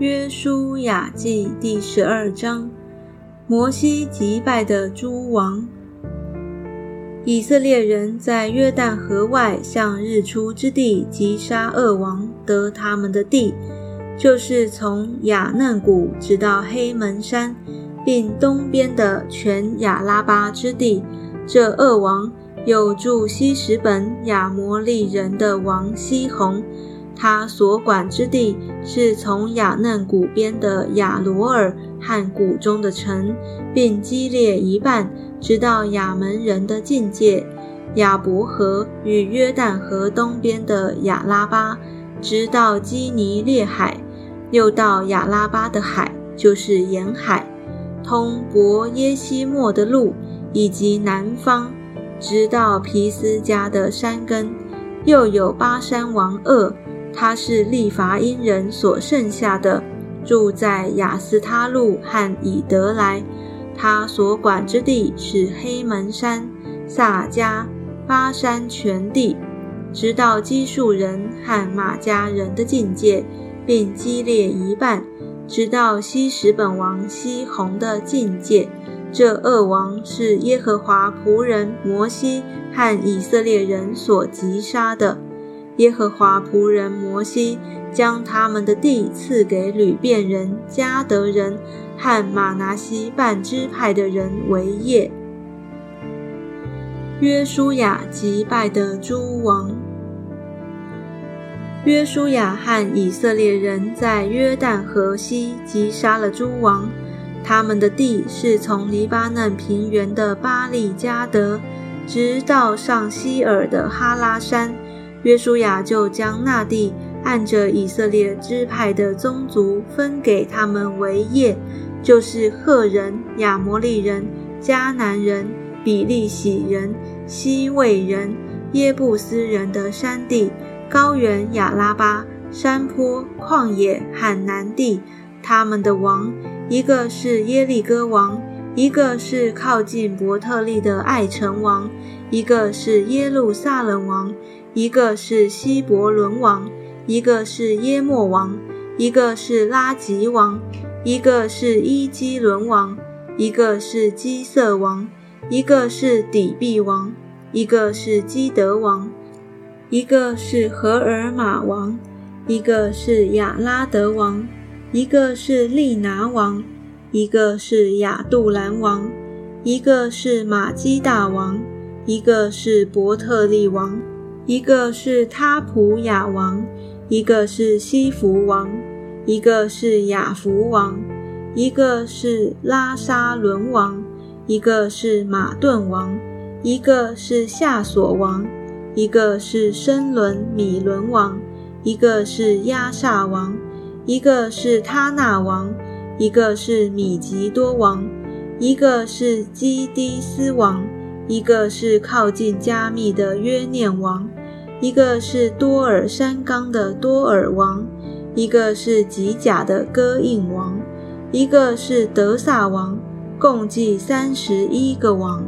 约书亚记第十二章：摩西击败的诸王。以色列人在约旦河外向日出之地击杀恶王，得他们的地，就是从雅嫩谷直到黑门山，并东边的全亚拉巴之地。这恶王有住西什本亚摩利人的王西宏。他所管之地是从雅嫩谷边的亚罗尔和谷中的城，并基列一半，直到亚门人的境界，亚伯河与约旦河东边的亚拉巴，直到基尼列海，又到亚拉巴的海，就是沿海，通伯耶西莫的路，以及南方，直到皮斯加的山根，又有巴山王鄂。他是利伐因人所剩下的，住在雅斯他路和以德来。他所管之地是黑门山、萨迦、巴山全地，直到基述人和马家人的境界，并激烈一半，直到西什本王西宏的境界。这二王是耶和华仆人摩西和以色列人所击杀的。耶和华仆人摩西将他们的地赐给吕遍人、迦得人和马拿西半支派的人为业。约书亚击败的诸王。约书亚和以色列人在约旦河西击杀了诸王，他们的地是从黎巴嫩平原的巴利加德，直到上希尔的哈拉山。约书亚就将那地按着以色列支派的宗族分给他们为业，就是赫人、亚摩利人、迦南人、比利洗人、西魏人、耶布斯人的山地、高原亚拉巴、山坡、旷野和南地。他们的王，一个是耶利哥王，一个是靠近伯特利的爱城王，一个是耶路撒冷王。一个是希伯伦王，一个是耶莫王，一个是拉吉王，一个是伊基伦王，一个是基色王，一个是底壁王，一个是基德王，一个是荷尔玛王，一个是亚拉德王，一个是利拿王，一个是亚杜兰王，一个是马基大王，一个是伯特利王。一个是他普雅王，一个是西弗王，一个是雅弗王，一个是拉沙伦王，一个是马顿王，一个是夏索王，一个是申伦米伦王，一个是亚萨王，一个是他那王，一个是米吉多王，一个是基迪斯王，一个是靠近加密的约念王。一个是多尔山冈的多尔王，一个是吉甲的戈印王，一个是德萨王，共计三十一个王。